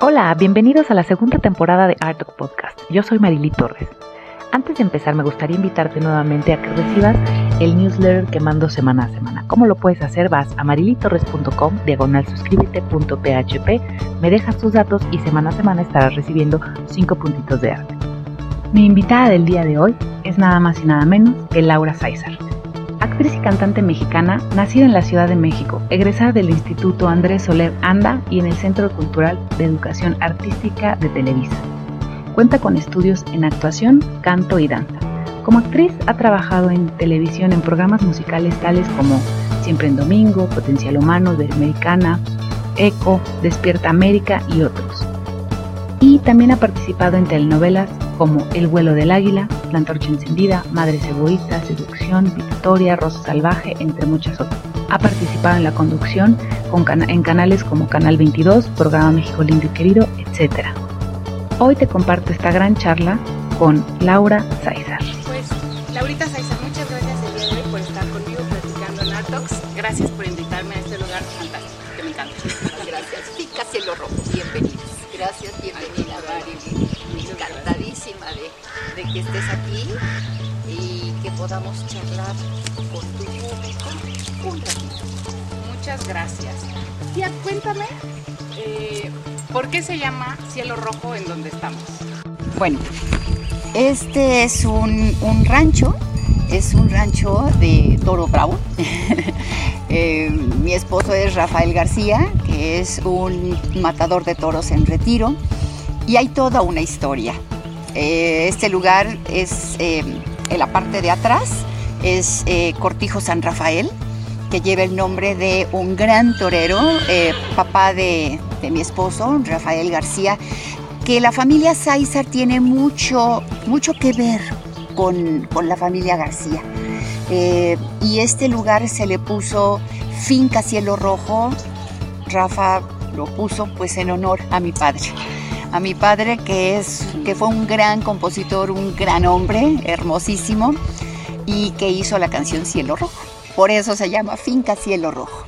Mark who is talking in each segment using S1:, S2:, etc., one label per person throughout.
S1: Hola, bienvenidos a la segunda temporada de Art Talk Podcast. Yo soy Marily Torres. Antes de empezar, me gustaría invitarte nuevamente a que recibas el newsletter que mando semana a semana. ¿Cómo lo puedes hacer? Vas a marilitorres.com, diagonal suscríbete.php, me dejas tus datos y semana a semana estarás recibiendo 5 puntitos de arte. Mi invitada del día de hoy es nada más y nada menos que Laura Sáizar actriz y cantante mexicana, nacida en la Ciudad de México, egresada del Instituto Andrés Soler Anda y en el Centro Cultural de Educación Artística de Televisa. Cuenta con estudios en actuación, canto y danza. Como actriz ha trabajado en televisión en programas musicales tales como Siempre en Domingo, Potencial Humano, de Americana, Eco, Despierta América y otros. Y también ha participado en telenovelas como El vuelo del águila, La antorcha encendida, Madres egoístas, Seducción, Victoria, Rosa salvaje, entre muchas otras. Ha participado en la conducción en canales como Canal 22, Programa México Lindo y Querido, etc. Hoy te comparto esta gran charla con Laura Sáizar.
S2: Pues, Laurita Sáizar, muchas gracias el día de hoy por estar conmigo platicando en Artox. Gracias por invitarme a este lugar fantástico, que me encanta.
S3: Gracias. Pica Cielo Rojo, bienvenidos. Gracias, bienvenida, que estés aquí y que podamos charlar con tu público un ratito.
S2: Muchas gracias. Tía, cuéntame, eh, ¿por qué se llama Cielo Rojo en donde estamos?
S3: Bueno, este es un, un rancho, es un rancho de Toro Bravo. eh, mi esposo es Rafael García, que es un matador de toros en retiro y hay toda una historia. Eh, este lugar es, eh, en la parte de atrás, es eh, Cortijo San Rafael, que lleva el nombre de un gran torero, papá de, mi esposo, Rafael García, que la familia Sáizar tiene mucho, mucho que ver con, con la familia García. y este lugar se le puso Finca Cielo Rojo. Rafa lo puso pues en honor a mi padre a mi padre que, es, que fue un gran compositor, un gran hombre, hermosísimo, y que hizo la canción Cielo Rojo. Por eso se llama Finca Cielo Rojo.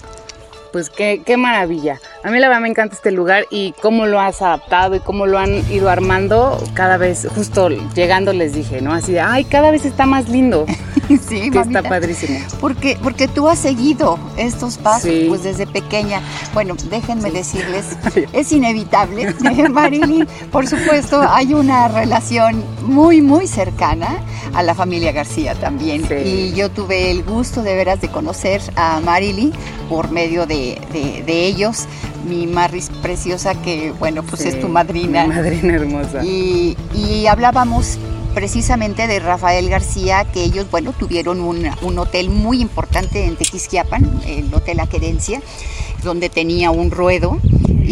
S2: Pues qué, qué maravilla. A mí la verdad me encanta este lugar y cómo lo has adaptado y cómo lo han ido armando cada vez, justo llegando les dije, ¿no? Así de, ay, cada vez está más lindo.
S3: sí,
S2: que está padrísimo.
S3: Porque, porque tú has seguido estos pasos pues desde pequeña. Bueno, déjenme decirles, es inevitable, Marilyn, por supuesto, hay una relación muy, muy cercana a la familia García también. Y yo tuve el gusto de veras de conocer a Marilyn por medio de, de ellos mi Maris preciosa, que bueno, pues es tu madrina.
S2: Mi madrina hermosa.
S3: Y, y, hablábamos precisamente de Rafael García, que ellos, bueno, tuvieron un, un hotel muy importante en Tequisquiapan, el Hotel Aquerencia, donde tenía un ruedo.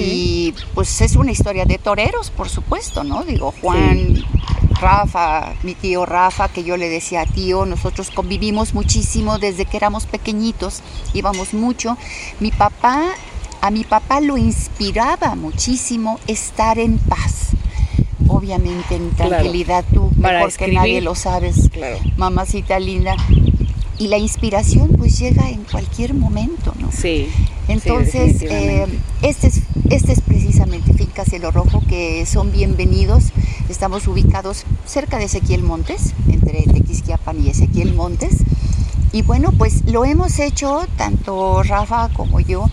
S3: Y pues es una historia de toreros, por supuesto, ¿no? Digo, Juan, Rafa, mi tío Rafa, que yo le decía tío, nosotros convivimos muchísimo desde que éramos pequeñitos, íbamos mucho. Mi papá a mi papá lo inspiraba muchísimo estar en paz. Obviamente en tranquilidad tú, mejor que nadie lo sabes, mamacita linda. Y la inspiración pues llega en cualquier momento, ¿no?
S2: Sí.
S3: Entonces, eh, este, es, este es precisamente Finca Cielo Rojo, que son bienvenidos. Estamos ubicados cerca de Ezequiel Montes, entre Tequisquiapan y Ezequiel Montes. Y bueno, pues lo hemos hecho, tanto Rafa como yo,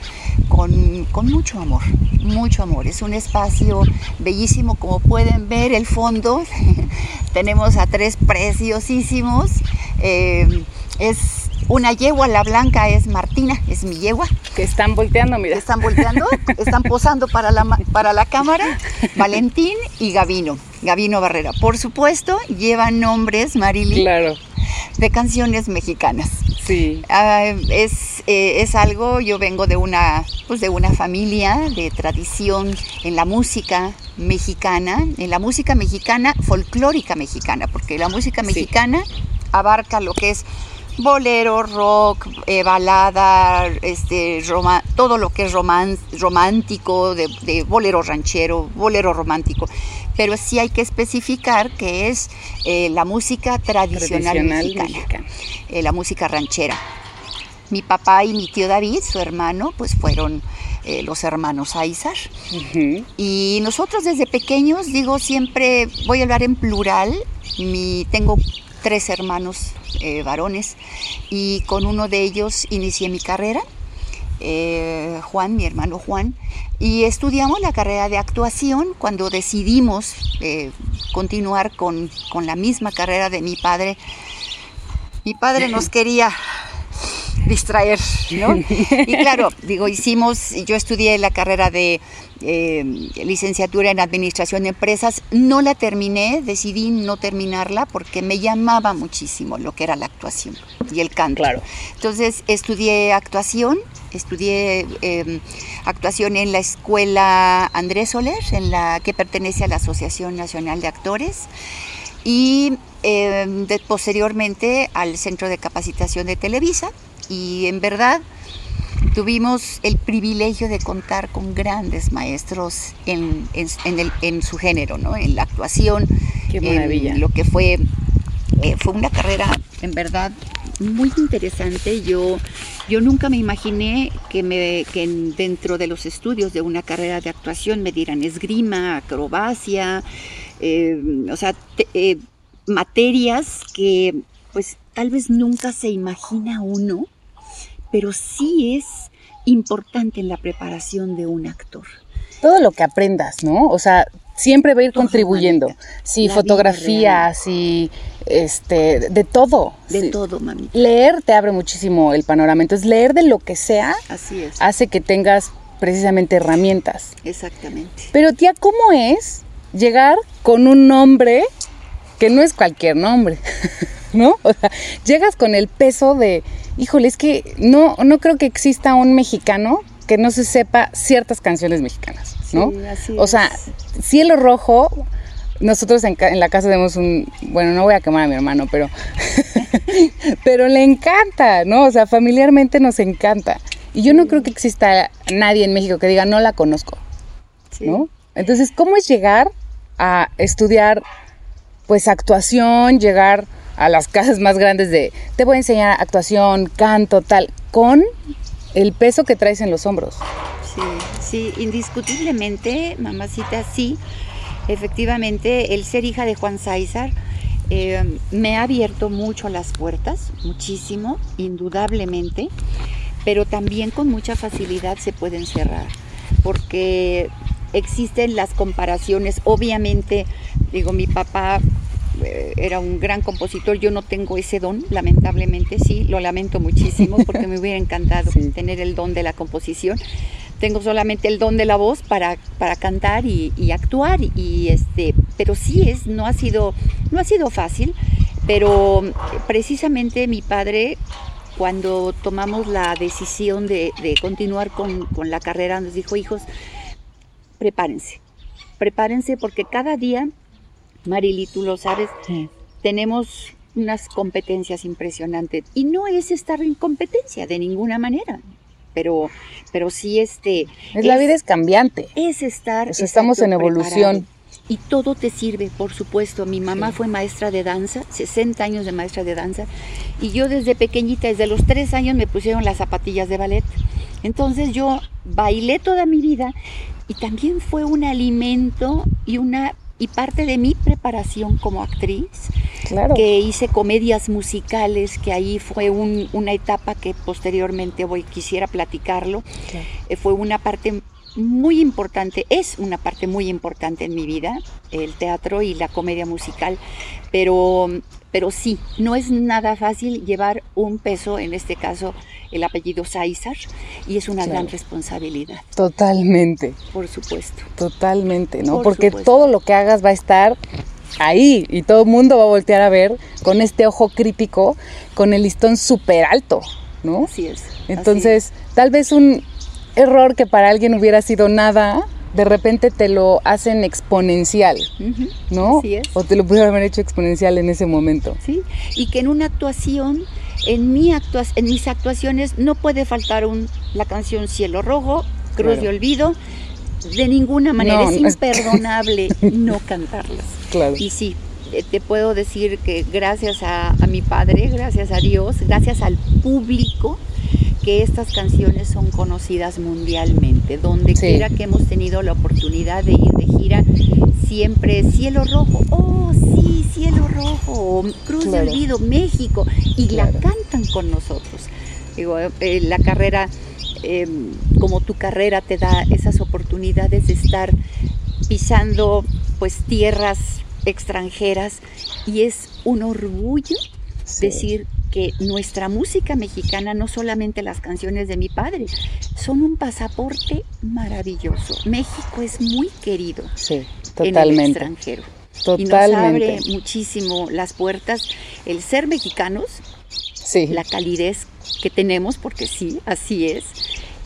S3: con, mucho amor, mucho amor. Es un espacio bellísimo, como pueden ver el fondo. Tenemos a tres preciosísimos. Eh, es una yegua, la blanca es Martina, es mi yegua.
S2: Que están volteando, mira.
S3: Están volteando, están posando para la, para la cámara. Valentín y Gavino, Gavino Barrera. Por supuesto, llevan nombres, Marily.
S2: Claro.
S3: De canciones mexicanas.
S2: Sí.
S3: Ah, es, eh, es, algo, yo vengo de una, pues de una familia de tradición en la música mexicana, en la música mexicana, folclórica mexicana, porque la música mexicana abarca lo que es bolero, rock, eh, balada, este, todo lo que es romántico, de, bolero ranchero, bolero romántico. Pero sí hay que especificar que es eh, la música tradicional, mexicana, eh, la música ranchera. Mi papá y mi tío David, su hermano, pues fueron eh, los hermanos Aizar. Y nosotros desde pequeños, digo siempre, voy a hablar en plural, mi, tengo tres hermanos eh, varones y con uno de ellos inicié mi carrera, eh, Juan, mi hermano Juan, y estudiamos la carrera de actuación cuando decidimos continuar con, con la misma carrera de mi padre. Mi padre nos quería distraer, ¿no? Y claro, digo, hicimos, yo estudié la carrera de eh, licenciatura en Administración de Empresas, no la terminé, decidí no terminarla porque me llamaba muchísimo lo que era la actuación y el canto.
S2: Claro.
S3: Entonces estudié actuación, estudié em, actuación en la escuela Andrés Soler, en la que pertenece a la Asociación Nacional de Actores y em, posteriormente al Centro de Capacitación de Televisa, y en verdad tuvimos el privilegio de contar con grandes maestros en, en, su género, ¿no? en la actuación,
S2: Qué maravilla.
S3: lo que fue, eh, fue una carrera en verdad muy interesante. Yo, yo nunca me imaginé que, me, que dentro de los estudios de una carrera de actuación me dieran esgrima, acrobacia, eh, o sea, eh, materias que pues tal vez nunca se imagina uno pero sí es importante en la preparación de un actor.
S2: Todo lo que aprendas, ¿no? O sea, siempre va a ir contribuyendo. Sí, fotografías, sí, este, de todo.
S3: De todo, mami.
S2: Leer te abre muchísimo el panorama. Entonces, leer de lo que sea
S3: Así es.
S2: hace que tengas precisamente herramientas.
S3: Exactamente.
S2: Pero tía, ¿cómo es llegar con un nombre que no es cualquier nombre? ¿No? O sea, llegas con el peso de híjole, es que no, no creo que exista un mexicano que no se sepa ciertas canciones mexicanas, ¿no?
S3: Sí, así
S2: o sea, Cielo Rojo, nosotros en, la casa tenemos un, bueno, no voy a quemar a mi hermano, pero, pero le encanta, ¿no? O sea, familiarmente nos encanta. Y yo no creo que exista nadie en México que diga, no la conozco, ¿no? Entonces, ¿cómo es llegar a estudiar, pues, actuación, llegar a las casas más grandes de te voy a enseñar actuación, canto, tal, con el peso que traes en los hombros.
S3: Sí, sí, indiscutiblemente, mamacita, sí. Efectivamente, el ser hija de Juan César eh, me ha abierto mucho las puertas, muchísimo, indudablemente, pero también con mucha facilidad se pueden cerrar, porque existen las comparaciones, obviamente, digo, mi papá era un gran compositor, yo no tengo ese don, lamentablemente, sí, lo lamento muchísimo porque me hubiera encantado tener el don de la composición. Tengo solamente el don de la voz para, para cantar y, actuar, y este, pero sí es, no ha sido, no ha sido fácil, pero precisamente mi padre cuando tomamos la decisión de, continuar con, con, la carrera, nos dijo, hijos, prepárense, prepárense porque cada día Marily, tú lo sabes, tenemos unas competencias impresionantes. Y no es estar en competencia de ninguna manera. Pero, pero sí este...
S2: Es, la vida es cambiante.
S3: Es estar...
S2: estamos en evolución.
S3: Y todo te sirve, por supuesto. Mi mamá fue maestra de danza, 60 años de maestra de danza. Y yo desde pequeñita, desde los 3 años, me pusieron las zapatillas de ballet. Entonces yo bailé toda mi vida y también fue un alimento y una y parte de mi preparación como actriz, que hice comedias musicales, que ahí fue una etapa que posteriormente voy quisiera platicarlo, eh, fue una parte muy importante, es una parte muy importante en mi vida, el teatro y la comedia musical, pero, pero sí, no es nada fácil llevar un peso, en este caso el apellido Sáizar, y es una gran responsabilidad.
S2: Totalmente.
S3: Por supuesto.
S2: Totalmente, ¿no? Porque todo lo que hagas va a estar ahí y todo el mundo va a voltear a ver con este ojo crítico, con el listón súper alto, ¿no?
S3: Así es.
S2: Entonces, tal vez un error que para alguien hubiera sido nada, de repente te lo hacen exponencial, ¿no?
S3: Así es.
S2: O te lo pudieron haber hecho exponencial en ese momento.
S3: Sí, y que en una actuación, en, mi en mis actuaciones no puede faltar un, la canción Cielo Rojo, Cruz de Olvido, de ninguna manera, es imperdonable no cantarlas.
S2: Claro.
S3: Y sí, eh, te puedo decir que gracias a, a mi padre, gracias a Dios, gracias al público, que estas canciones son conocidas mundialmente. Donde quiera que hemos tenido la oportunidad de ir de gira, siempre Cielo Rojo, oh sí, Cielo Rojo, Cruz de Olvido, México, y la cantan con nosotros. Digo, eh, la carrera, em, como tu carrera te da esas oportunidades de estar pisando pues tierras extranjeras y es un orgullo decir que nuestra música mexicana, no solamente las canciones de mi padre, son un pasaporte maravilloso. México es muy querido en el extranjero. Y nos abre muchísimo las puertas el ser mexicanos, la calidez que tenemos, porque sí, así es.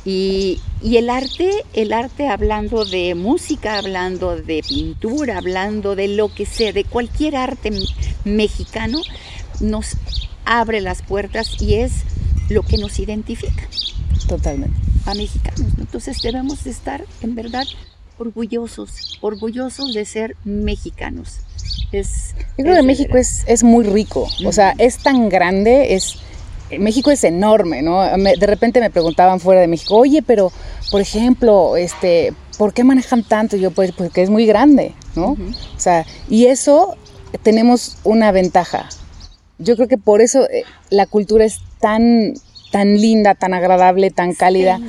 S3: Y, el arte, el arte hablando de música, hablando de pintura, hablando de lo que sea, de cualquier arte mexicano, nos abre las puertas y es lo que nos identifica.
S2: Totalmente.
S3: A mexicanos. Entonces debemos de estar en verdad orgullosos, orgullosos de ser mexicanos.
S2: Es, Yo creo que México es, es muy rico, o sea, es tan grande, es... México es enorme, ¿no? de repente me preguntaban fuera de México, oye, pero, por ejemplo, este, ¿por qué manejan tanto? Y yo, pues, porque es muy grande, ¿no? O sea, y eso tenemos una ventaja. Yo creo que por eso eh, la cultura es tan tan linda, tan agradable, tan cálida,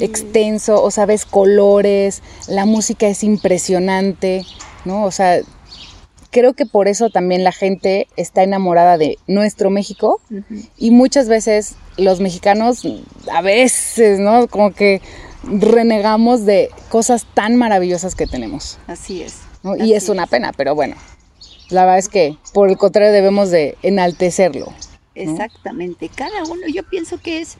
S2: extenso, o sabes, colores, la música es impresionante, ¿no? O sea, creo que por eso también la gente está enamorada de nuestro México y muchas veces los mexicanos, a veces, ¿no? Como que renegamos de cosas tan maravillosas que tenemos.
S3: Así es.
S2: y es una pena, pero bueno, la verdad es que por el contrario debemos de enaltecerlo.
S3: Exactamente, cada uno, yo pienso que es,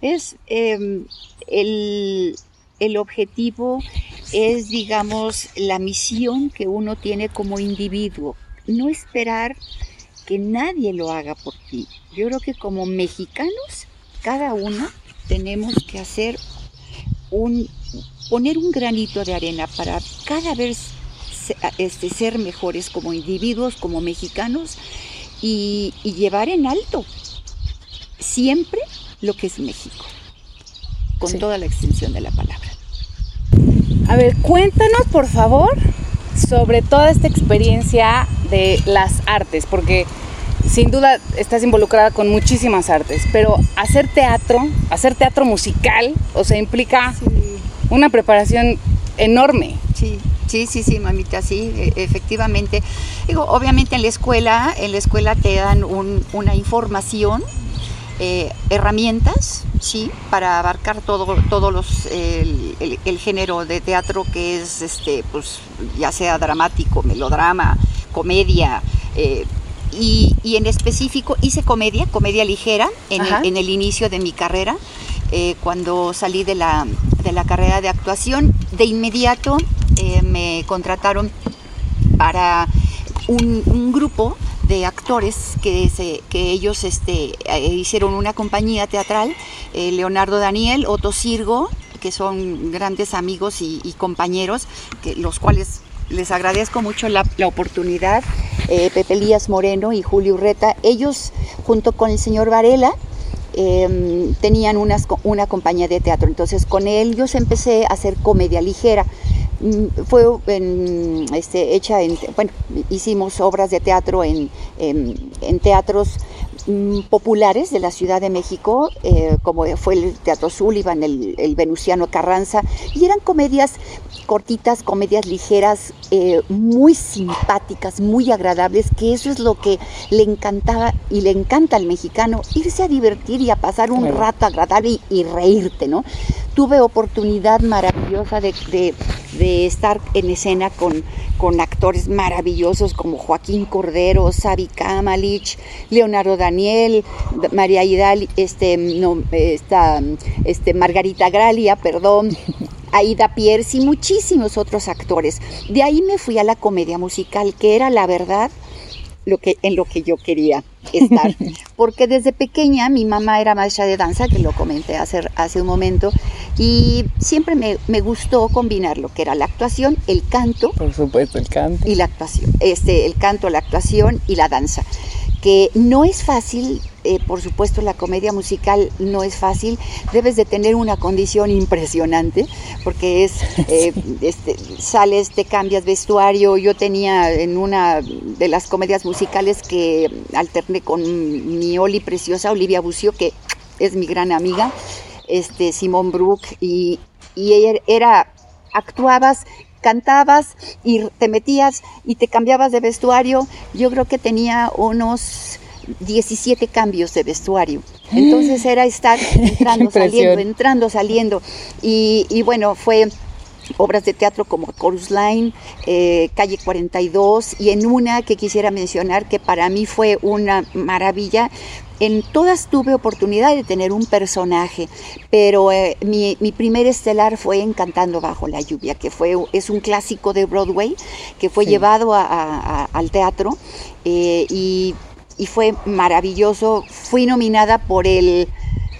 S3: es em, el, el objetivo, es digamos la misión que uno tiene como individuo, no esperar que nadie lo haga por ti. Yo creo que como mexicanos, cada uno tenemos que hacer un, poner un granito de arena para cada vez este, ser mejores como individuos, como mexicanos y, llevar en alto siempre lo que es México, con toda la extensión de la palabra.
S2: A ver, cuéntanos por favor sobre toda esta experiencia de las artes, porque sin duda estás involucrada con muchísimas artes, pero hacer teatro, hacer teatro musical, o sea, implica una preparación enorme.
S3: Sí. Sí, sí, sí, mamita, sí, e, efectivamente. Digo, obviamente en la escuela, en la escuela te dan una información, eh, herramientas, sí, para abarcar todo, todos los, el, género de teatro que es, este, pues, ya sea dramático, melodrama, comedia. Eh, y, en específico hice comedia, comedia ligera, en, el, inicio de mi carrera, eh, cuando salí de la, de la carrera de actuación. De inmediato eh, me contrataron para un, grupo de actores que, se, que ellos este, eh, hicieron una compañía teatral, eh, Leonardo Daniel, Otto Sirgo, que son grandes amigos y, compañeros, los cuales les agradezco mucho la, oportunidad, Pepe Elías Moreno y Julio Urreta, ellos junto con el señor Varela, em, tenían una compañía de teatro. Entonces con ellos empecé a hacer comedia ligera. Mm, fue este, hecha en, bueno, hicimos obras de teatro en, en, teatros mm, populares de la Ciudad de México, eh, como fue el Teatro Sullivan, el, el, Venustiano Carranza, y eran comedias cortitas, comedias ligeras, eh, muy simpáticas, muy agradables, que eso es lo que le encantaba y le encanta al mexicano, irse a divertir y a pasar un rato agradable y, reírte, ¿no? Tuve oportunidad maravillosa de, estar en escena con, con actores maravillosos como Joaquín Cordero, Sabi Kamalich, Leonardo Daniel, María Hidal, este, no, esta, este, Margarita Gralia, perdón, Aida Pierce y muchísimos otros actores. De ahí me fui a la comedia musical, que era la verdad lo que, en lo que yo quería estar. Porque desde pequeña mi mamá era maestra de danza, que lo comenté hace, hace un momento, y siempre me, me, gustó combinar lo que era la actuación, el canto.
S2: Por supuesto, el canto.
S3: Y la actuación. Este, el canto, la actuación y la danza. Que no es fácil eh, por supuesto la comedia musical no es fácil, debes de tener una condición impresionante, porque es, eh, este, sales, te cambias vestuario, yo tenía en una de las comedias musicales que alterné con mi Oli preciosa, Olivia Bucio, que es mi gran amiga, este, Simón Brook, y, y ella era, actuabas cantabas y te metías y te cambiabas de vestuario. Yo creo que tenía unos 17 cambios de vestuario. Entonces era estar entrando, saliendo, entrando, saliendo. Y, y bueno, fue obras de teatro como Chorus Line, eh, Calle 42 y en una que quisiera mencionar que para mí fue una maravilla. En todas tuve oportunidad de tener un personaje, pero eh, mi, primer estelar fue Encantando bajo la lluvia, que fue, es un clásico de Broadway que fue llevado al teatro eh, y, y fue maravilloso. Fui nominada por el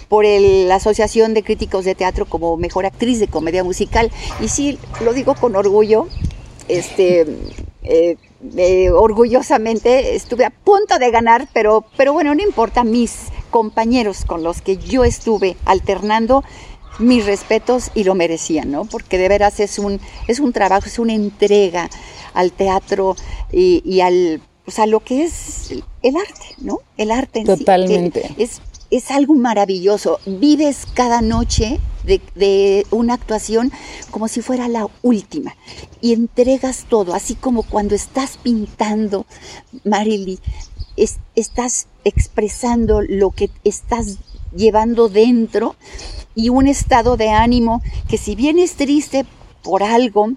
S3: por la Asociación de Críticos de Teatro como mejor actriz de comedia musical. Y sí, lo digo con orgullo, este, eh, eh, orgullosamente estuve a punto de ganar, pero, pero bueno, no importa, mis compañeros con los que yo estuve alternando, mis respetos y lo merecían, ¿no? Porque de veras es un, es un trabajo, es una entrega al teatro y, al, o lo que es el arte, ¿no? El arte en
S2: Totalmente.
S3: Sí, es es algo maravilloso. Vives cada noche de, una actuación como si fuera la última y entregas todo, así como cuando estás pintando, Marily, estás expresando lo que estás llevando dentro y un estado de ánimo que si bien es triste por algo,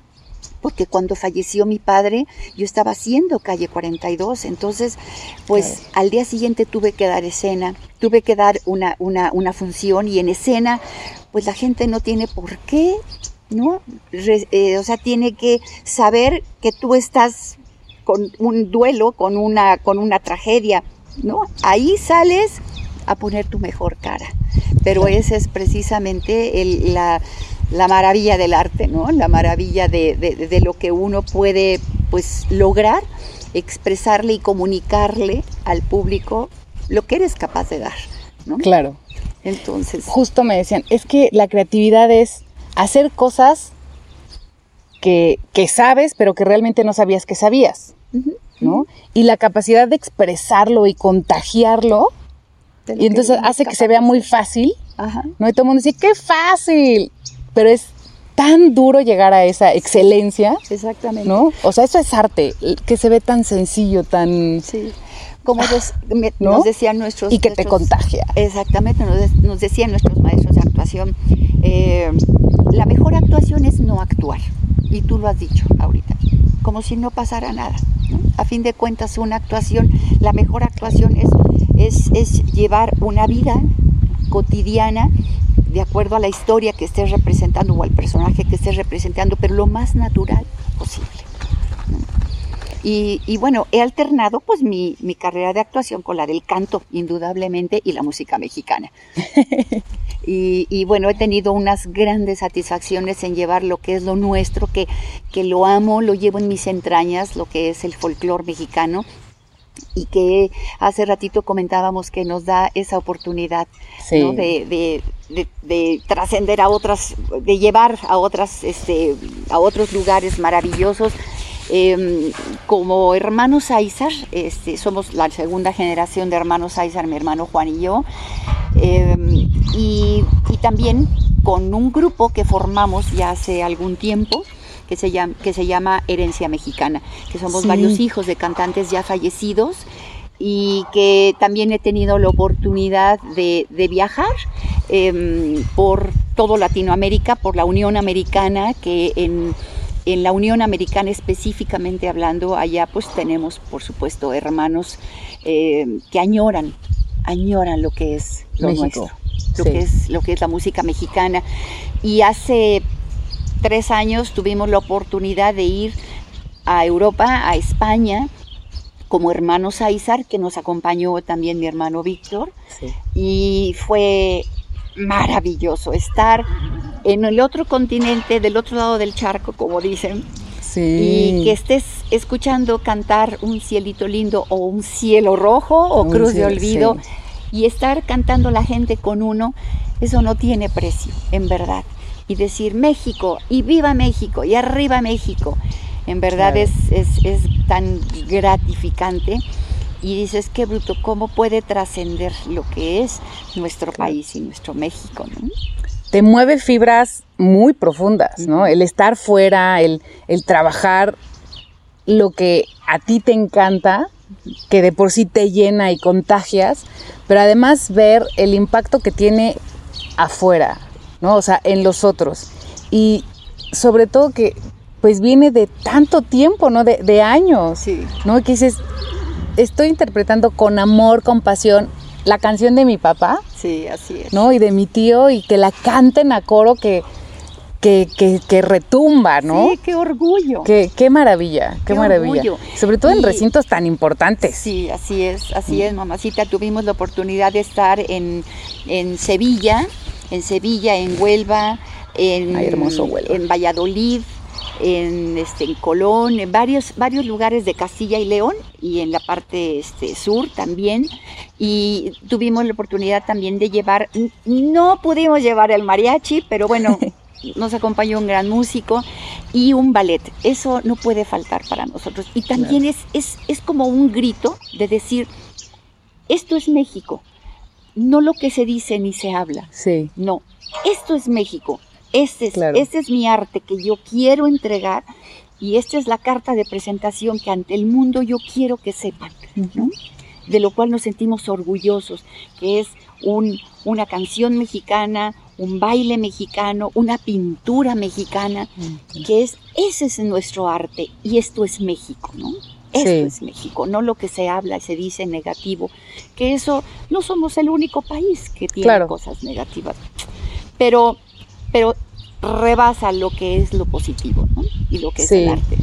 S3: porque cuando falleció mi padre yo estaba haciendo calle 42, entonces pues al día siguiente tuve que dar escena, tuve que dar una, una, función y en escena pues la gente no tiene por qué, ¿no? Eh, o sea, tiene que saber que tú estás con un duelo, con una, con una tragedia, ¿no? Ahí sales a poner tu mejor cara, pero ese es precisamente el, la la maravilla del arte, ¿no? La maravilla de, lo que uno puede pues lograr, expresarle y comunicarle al público lo que eres capaz de dar, ¿no?
S2: Claro.
S3: Entonces.
S2: Justo me decían, es que la creatividad es hacer cosas que, sabes, pero que realmente no sabías que sabías, ¿no? Y la capacidad de expresarlo y contagiarlo, y entonces hace que se vea muy fácil, ¿no? Y todo el mundo dice, ¡qué fácil! Pero es tan duro llegar a esa excelencia.
S3: Exactamente.
S2: ¿No? O sea, eso es arte, que se ve tan sencillo, tan...
S3: Sí. Como nos decían nuestros...
S2: Y que te contagia.
S3: Exactamente, nos, decían nuestros maestros de actuación, eh, la mejor actuación es no actuar. Y tú lo has dicho ahorita, como si no pasara nada. A fin de cuentas, una actuación, la mejor actuación es, es, es llevar una vida cotidiana de acuerdo a la historia que estés representando o al personaje que estés representando, pero lo más natural posible. Y, bueno, he alternado pues mi, carrera de actuación con la del canto, indudablemente, y la música mexicana. y, bueno, he tenido unas grandes satisfacciones en llevar lo que es lo nuestro, que, que lo amo, lo llevo en mis entrañas, lo que es el folclore mexicano, y que hace ratito comentábamos que nos da esa oportunidad de, trascender a otras, de llevar a otras, este, a otros lugares maravillosos. Em, como hermanos Aizar, este, somos la segunda generación de hermanos Aizar, mi hermano Juan y yo, em, y, y también con un grupo que formamos ya hace algún tiempo, que se llama, que se llama Herencia Mexicana, que somos varios hijos de cantantes ya fallecidos y que también he tenido la oportunidad de, viajar em, por todo Latinoamérica, por la Unión Americana, que en, la Unión Americana específicamente hablando, allá pues tenemos por supuesto hermanos em, que añoran, añoran lo que es lo nuestro, lo, que es, lo que es la música mexicana. Y hace tres años tuvimos la oportunidad de ir a Europa, a España, como hermanos Aizar, que nos acompañó también mi hermano Víctor. Y fue maravilloso estar en el otro continente, del otro lado del charco, como dicen. Y que estés escuchando cantar un cielito lindo o un cielo rojo o cruz de olvido y estar cantando la gente con uno, eso no tiene precio, en verdad. Y decir México, y viva México, y arriba México, en verdad es, es, es tan gratificante y dices, qué bruto, ¿cómo puede trascender lo que es nuestro país y nuestro México? ¿no?
S2: Te mueve fibras muy profundas, ¿no? El estar fuera, el, el trabajar lo que a ti te encanta, que de por sí te llena y contagias, pero además ver el impacto que tiene afuera, ¿no? O sea, en los otros. Y sobre todo que pues viene de tanto tiempo, ¿no? De, de años,
S3: Sí.
S2: ¿no? Que dices, estoy interpretando con amor, con pasión la canción de mi papá,
S3: Sí, así es.
S2: ¿no? Y de mi tío y que la canten a coro que, que, que, que retumba, ¿no?
S3: Sí, qué orgullo.
S2: Qué, qué maravilla, qué,
S3: Qué
S2: maravilla.
S3: orgullo.
S2: Sobre todo en recintos tan importantes.
S3: Sí, así es, así es, mamacita. Tuvimos la oportunidad de estar en, en Sevilla, en Sevilla, en Huelva, en,
S2: Ay, hermoso Huelva.
S3: en Valladolid, en, este, en Colón, en varios, varios lugares de Castilla y León y en la parte este, sur también. Y tuvimos la oportunidad también de llevar, no pudimos llevar el mariachi, pero bueno, nos acompañó un gran músico y un ballet. Eso no puede faltar para nosotros. Y también es, es, es como un grito de decir, esto es México, no lo que se dice ni se habla.
S2: Sí,
S3: No, esto es México. Este es,
S2: Claro.
S3: este es mi arte que yo quiero entregar y esta es la carta de presentación que ante el mundo yo quiero que sepan, ¿no? de lo cual nos sentimos orgullosos, que es un- una canción mexicana, un baile mexicano, una pintura mexicana, que es, ese es nuestro arte y esto es México, ¿no? Esto
S2: Sí.
S3: es México, no lo que se habla y se dice negativo, que eso no somos el único país que tiene
S2: Claro.
S3: cosas negativas, pero, pero rebasa lo que es lo positivo, ¿no? Y lo que es el arte,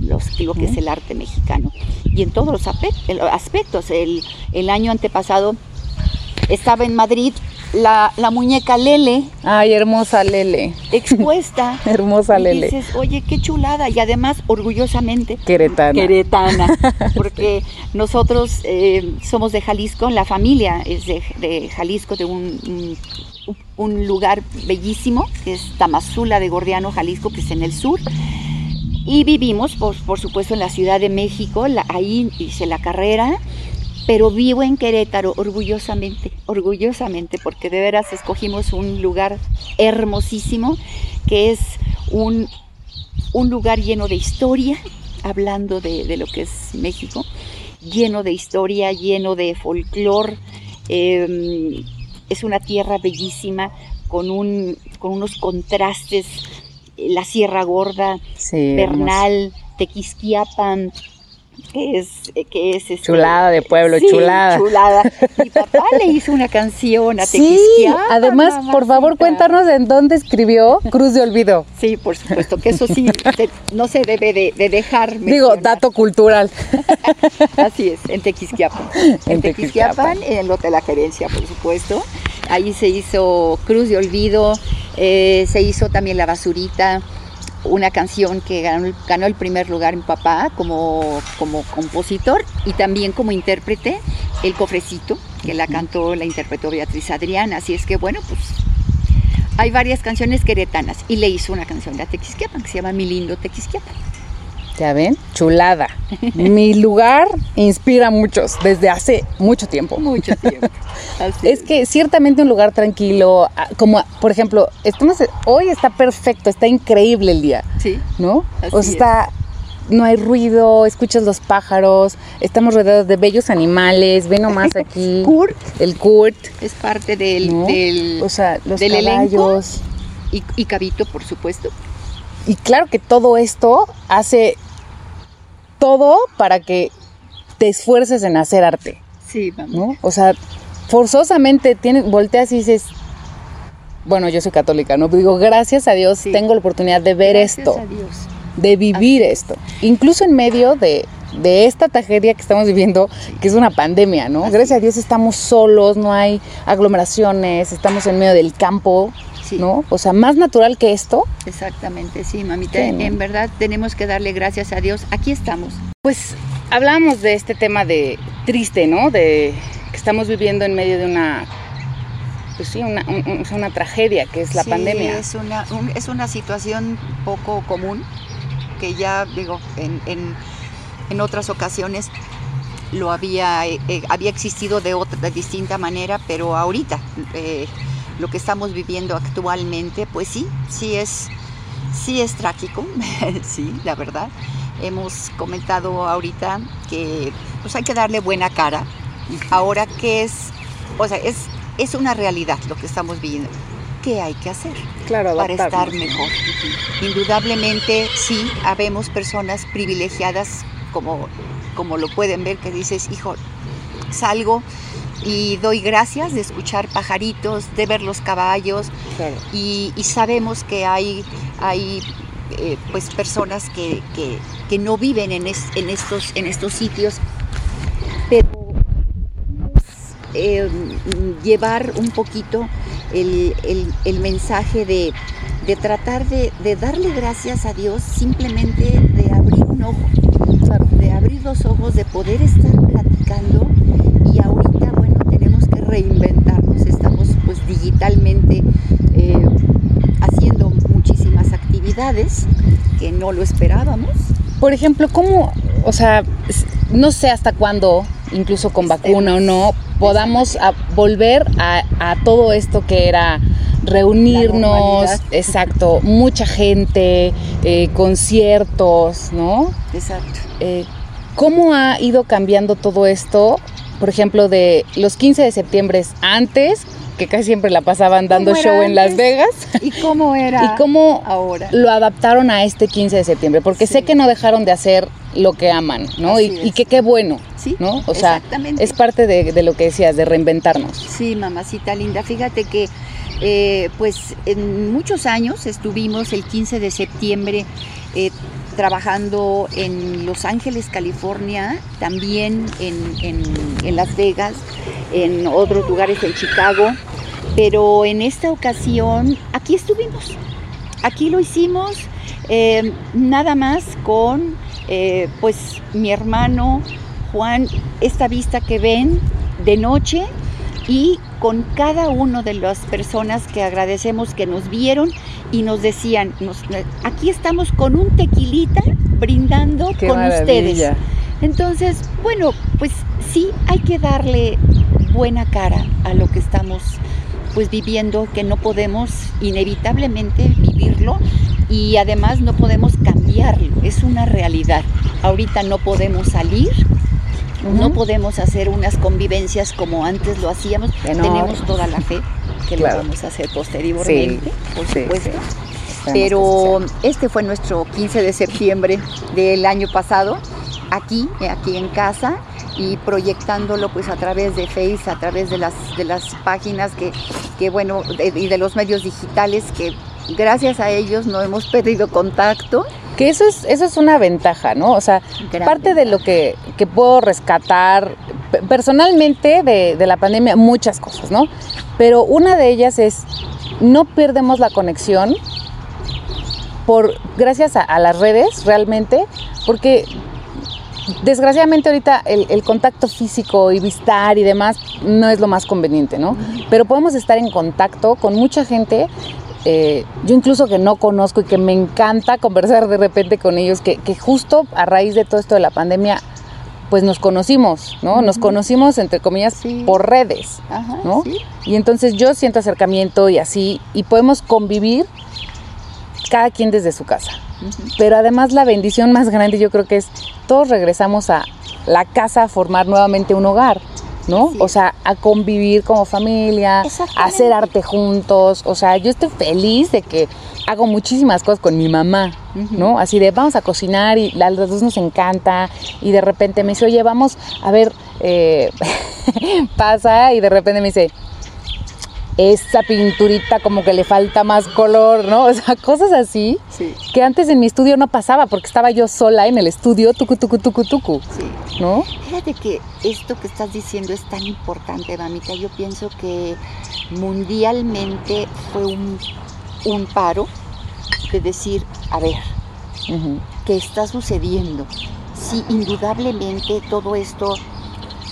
S3: los, lo que es el arte mexicano. Y en todos los aspectos, el, el año antepasado estaba en Madrid la, la muñeca Lele
S2: Ay, hermosa Lele.
S3: expuesta.
S2: Hermosa
S3: Y
S2: Lele.
S3: dices, oye, qué chulada. Y además, orgullosamente,
S2: Queretana.
S3: queretana. Porque nosotros eh, somos de Jalisco, la familia es de, de Jalisco, de un, un- un lugar bellísimo, que es Tamazula de Gordiano, Jalisco, que es en el sur. Y vivimos, por, por supuesto, en la Ciudad de México, la- ahí hice la carrera, pero vivo en Querétaro orgullosamente, orgullosamente, porque de veras escogimos un lugar hermosísimo, que es un, un lugar lleno de historia, hablando de, de lo que es México, lleno de historia, lleno de folclor. eh, es una tierra bellísima, con, un, con unos contrastes, eh, la Sierra Gorda,
S2: Sí,
S3: Bernal, Tequisquiapan, que es, que es este-
S2: Chulada de pueblo,
S3: Sí,
S2: chulada.
S3: chulada. Mi papá le hizo una canción a
S2: Sí,
S3: Tequisquiapan.
S2: además, por favor, cuéntanos en dónde escribió Cruz de Olvido.
S3: Sí, por supuesto, que eso sí se- no se debe de, de dejar.
S2: Digo, dato cultural.
S3: Así es, en Tequisquiapan.
S2: En
S3: En Tequisquiapan, en el Hotel La Gerencia, por supuesto. Ahí se hizo Cruz de Olvido, eh, se hizo también La Basurita, una canción que ganó, el- ganó el primer lugar mi papá como, como compositor y también como intérprete, El Cofrecito, que la cantó, la interpretó Beatriz Adrián. Así es que, bueno, pues hay varias canciones queretanas y le hizo una canción a Tequisquiapan que se llama Mi lindo Tequisquiapan.
S2: ¿Ya ven? Chulada. Mi lugar inspira a muchos desde hace mucho tiempo.
S3: Mucho tiempo. Así
S2: Es que ciertamente un lugar tranquilo, ah, como por ejemplo, estamos, hoy está perfecto, está increíble el día,
S3: Sí.
S2: ¿no?
S3: Así
S2: o sea, está, no hay ruido, escuchas los pájaros, estamos rodeados de bellos animales, ve nomás aquí
S3: Kurt
S2: el Kurt,
S3: es parte del,
S2: ¿no?
S3: del
S2: o sea, los
S3: del elenco. y, y Cabito, por supuesto.
S2: Y claro que todo esto hace todo para que te esfuerces en hacer arte.
S3: Sí, vamos.
S2: ¿no? O sea, forzosamente tienes, volteas y dices, bueno, yo soy católica, ¿no? Pero digo, gracias a Dios
S3: Sí.
S2: tengo la oportunidad de ver
S3: Gracias
S2: esto,
S3: a Dios.
S2: de vivir esto, incluso en medio de, de esta tragedia que estamos viviendo, que es una pandemia, ¿no?
S3: Así
S2: gracias a Dios estamos solos, no hay aglomeraciones, estamos en medio del campo,
S3: Sí.
S2: ¿no? O sea, más natural que esto,
S3: Exactamente, sí, mamita.
S2: Sí, ¿no?
S3: En verdad tenemos que darle gracias a Dios. Aquí estamos.
S2: Pues hablábamos de este tema de triste, ¿no? De que estamos viviendo en medio de una pues sí, una, una tragedia que es la pandemia.
S3: Es una, es una situación poco común que ya digo, en, en, en otras ocasiones lo había, eh, eh, había existido de otra de distinta manera, pero ahorita eh, lo que estamos viviendo actualmente, pues sí, sí es, sí es trágico, sí, la verdad. Hemos comentado ahorita que pues hay que darle buena cara. Ahora que es, o sea, es es una realidad lo que estamos viviendo. ¿Qué hay que hacer
S2: claro,
S3: para estar mejor? Indudablemente sí, habemos personas privilegiadas como, como lo pueden ver que dices, hijo, salgo y doy gracias de escuchar pajaritos, de ver los caballos. Y, sabemos que hay, hay eh, pues personas que, no viven en, en, estos, en estos sitios, pero eh, llevar un poquito el, mensaje de, tratar de, darle gracias a Dios simplemente de abrir un ojo, de abrir los ojos, de poder estar platicando y ahorita, bueno, tenemos que reinventarnos, estamos pues digitalmente eh, haciendo muchísimas actividades que no lo esperábamos.
S2: Por ejemplo, ¿cómo, o sea, no sé hasta cuándo, incluso con vacuna o no, podamos volver a, todo esto que era reunirnos, exacto, mucha gente, eh, conciertos, ¿no?
S3: Exacto.
S2: Eh, ¿Cómo ha ido cambiando todo esto? Por ejemplo, de los 15 de septiembre antes, que casi siempre la pasaban dando show en Las Vegas.
S3: ¿Y cómo era
S2: y cómo ahora? lo adaptaron a este 15 de septiembre, porque sé que no dejaron de hacer lo que aman, ¿no? Y, que qué bueno,
S3: sí,
S2: ¿no? O sea, es parte de, lo que decías, de reinventarnos.
S3: Sí, mamacita linda, fíjate que eh, pues en muchos años estuvimos el 15 de septiembre eh, trabajando en Los Ángeles, California, también en, Las Vegas, en otros lugares en Chicago, pero en esta ocasión aquí estuvimos, aquí lo hicimos eh, nada más con eh, pues mi hermano Juan, esta vista que ven de noche y con cada una de las personas que agradecemos que nos vieron y nos decían, aquí estamos con un tequilita brindando con ustedes. Entonces, bueno, pues sí hay que darle buena cara a lo que estamos pues viviendo, que no podemos inevitablemente vivirlo y además no podemos cambiarlo, es una realidad. Ahorita no podemos salir, no podemos hacer unas convivencias como antes lo hacíamos, tenemos toda la fe que lo vamos a hacer posteriormente, por supuesto. Pero este fue nuestro 15 de septiembre del año pasado, aquí, aquí en casa, y proyectándolo pues a través de Face, a través de las, de las páginas que, que bueno, y de los medios digitales que gracias a ellos no hemos perdido contacto.
S2: Que eso es, eso es una ventaja, ¿no? O sea, parte de lo que, puedo rescatar personalmente de, la pandemia, muchas cosas, ¿no? Pero una de ellas es, no perdemos la conexión por, gracias a, las redes realmente, porque desgraciadamente ahorita el, el, contacto físico y vistar y demás no es lo más conveniente, ¿no? Pero podemos estar en contacto con mucha gente eh, yo incluso que no conozco y que me encanta conversar de repente con ellos, que, justo a raíz de todo esto de la pandemia, pues nos conocimos, ¿no? Nos conocimos, entre comillas, por redes, ¿no? Y entonces yo siento acercamiento y así, y podemos convivir cada quien desde su casa. Pero además la bendición más grande yo creo que es todos regresamos a la casa a formar nuevamente un hogar. ¿No? O sea, a convivir como familia, a hacer arte juntos. O sea, yo estoy feliz de que hago muchísimas cosas con mi mamá, ¿no? Así de vamos a cocinar y a los dos nos encanta. Y de repente me dice, oye, vamos a ver, eh, pasa y de repente me dice, esa pinturita como que le falta más color, ¿no? O sea, cosas así que antes en mi estudio no pasaba porque estaba yo sola en el estudio, tucu, tucu, tucu, tucu, sí. ¿no?
S3: Fíjate que esto que estás diciendo es tan importante, mamita. Yo pienso que mundialmente fue un, paro de decir, a ver, ¿qué está sucediendo? Sí, indudablemente todo esto,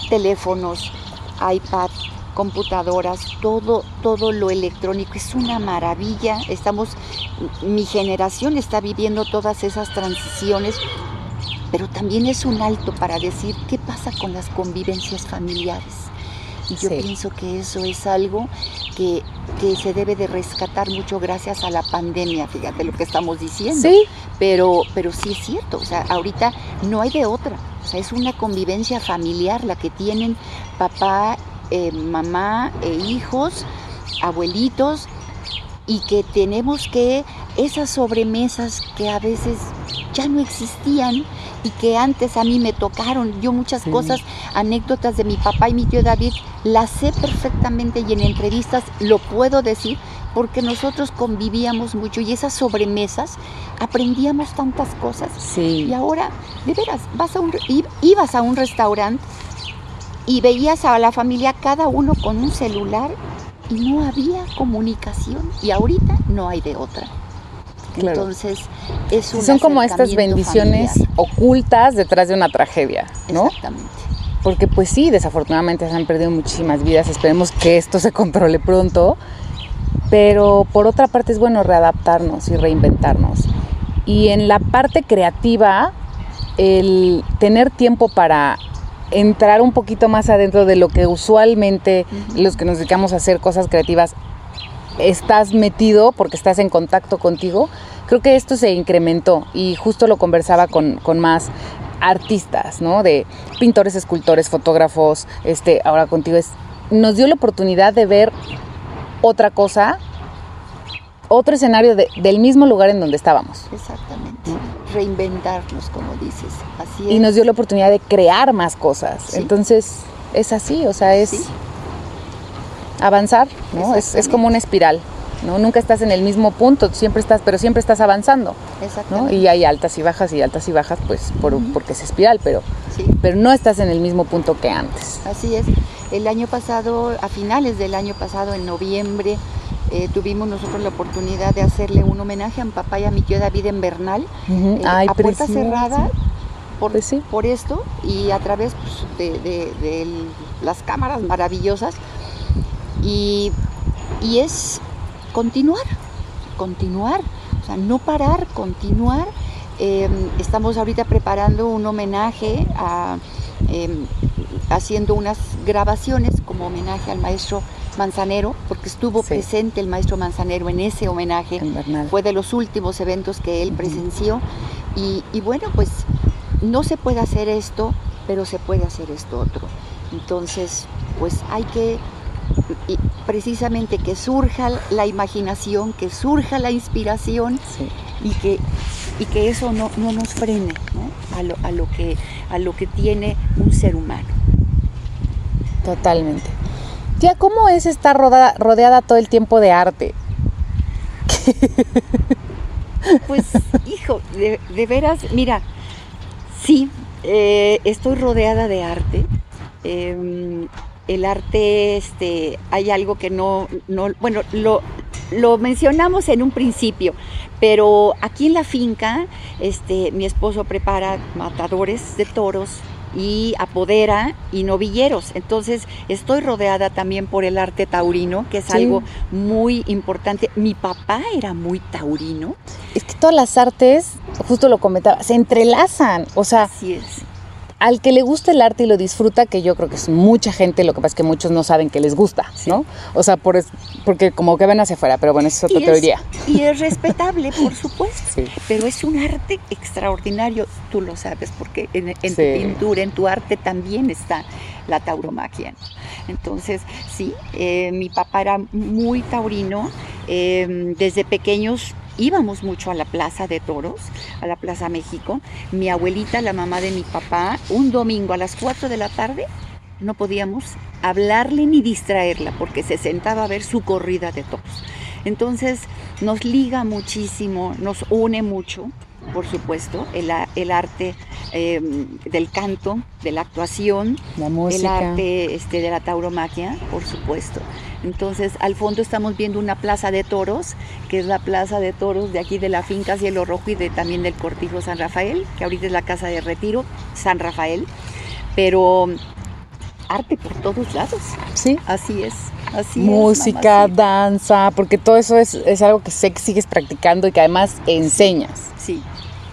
S3: teléfonos, iPad, computadoras, todo, todo lo electrónico. Es una maravilla. Estamos, mi generación está viviendo todas esas transiciones, pero también es un alto para decir qué pasa con las convivencias familiares. Y yo pienso que eso es algo que, que, se debe de rescatar mucho gracias a la pandemia, fíjate lo que estamos diciendo.
S2: Sí.
S3: Pero, pero sí es cierto, o sea, ahorita no hay de otra. O sea, es una convivencia familiar la que tienen papá eh, mamá e hijos, abuelitos, y que tenemos que esas sobremesas que a veces ya no existían y que antes a mí me tocaron, yo muchas cosas, anécdotas de mi papá y mi tío David, las sé perfectamente y en entrevistas lo puedo decir porque nosotros convivíamos mucho y esas sobremesas aprendíamos tantas cosas. Y ahora, de veras, vas a un, ibas a un restaurante y veías a la familia cada uno con un celular y no había comunicación y ahorita no hay de otra. Entonces, es un
S2: Son como estas bendiciones ocultas detrás de una tragedia, ¿no?
S3: Exactamente.
S2: Porque pues sí, desafortunadamente se han perdido muchísimas vidas, esperemos que esto se controle pronto, pero por otra parte es bueno readaptarnos y reinventarnos. Y en la parte creativa, el tener tiempo para entrar un poquito más adentro de lo que usualmente los que nos dedicamos a hacer cosas creativas estás metido porque estás en contacto contigo, creo que esto se incrementó y justo lo conversaba con, con más artistas, ¿no? De pintores, escultores, fotógrafos, este, ahora contigo es, nos dio la oportunidad de ver otra cosa, otro escenario del mismo lugar en donde estábamos.
S3: Exactamente reinventarnos, como dices. Así
S2: Y nos dio la oportunidad de crear más cosas. Entonces, es así, o sea, es avanzar, ¿no? Es, es, como una espiral. ¿no? Nunca estás en el mismo punto, siempre estás, pero siempre estás avanzando. ¿no? Y hay altas y bajas y altas y bajas, pues por, porque es espiral, pero, pero no estás en el mismo punto que antes.
S3: Así es. El año pasado, a finales del año pasado, en noviembre, eh, tuvimos nosotros la oportunidad de hacerle un homenaje a mi papá y a mi tío David en Bernal, eh, a puerta cerrada por, pues por esto y a través pues, de, las cámaras maravillosas. Y, es continuar, continuar, o sea, no parar, continuar. Em, estamos ahorita preparando un homenaje a, em, haciendo unas grabaciones como homenaje al maestro Manzanero, porque estuvo presente el maestro Manzanero en ese homenaje. Fue de los últimos eventos que él presenció. Y, bueno, pues no se puede hacer esto, pero se puede hacer esto otro. Entonces, pues hay que precisamente que surja la imaginación, que surja la inspiración y, que, y que eso no, nos frene A, lo, a, lo que, a lo que tiene un ser humano.
S2: Totalmente. Tía, ¿cómo es estar rodeada, todo el tiempo de arte?
S3: Pues, hijo, de, veras, mira, sí, eh, estoy rodeada de arte. Em, el arte, este, hay algo que no, no bueno, lo, lo mencionamos en un principio, pero aquí en la finca, este, mi esposo prepara matadores de toros y apodera y novilleros. Entonces estoy rodeada también por el arte taurino, que es algo muy importante. Mi papá era muy taurino.
S2: Es que todas las artes, justo lo comentaba, se entrelazan. O sea,
S3: Así es
S2: al que le gusta el arte y lo disfruta, que yo creo que es mucha gente, lo que pasa es que muchos no saben que les gusta, ¿no? O sea, por porque como que ven hacia afuera, pero bueno, eso es otra teoría.
S3: y es respetable, por supuesto, pero es un arte extraordinario, tú lo sabes, porque en, tu pintura, en tu arte también está la tauromaquia. Entonces, sí, eh, mi papá era muy taurino, eh, desde pequeños íbamos mucho a la Plaza de Toros, a la Plaza México. Mi abuelita, la mamá de mi papá, un domingo a las 4 de la tarde no podíamos hablarle ni distraerla porque se sentaba a ver su corrida de toros. Entonces nos liga muchísimo, nos une mucho por supuesto, el, arte em, del canto, de la actuación, el arte este, de la tauromaquia, por supuesto. Entonces, al fondo estamos viendo una plaza de toros, que es la plaza de toros de aquí de la finca Cielo Rojo y de, también del Cortijo San Rafael, que ahorita es la casa de retiro San Rafael. Pero arte por todos lados.
S2: Sí.
S3: Así es. Así
S2: Música,
S3: es,
S2: danza, porque todo eso es, es algo que sé que sigues practicando y que además enseñas.
S3: Sí.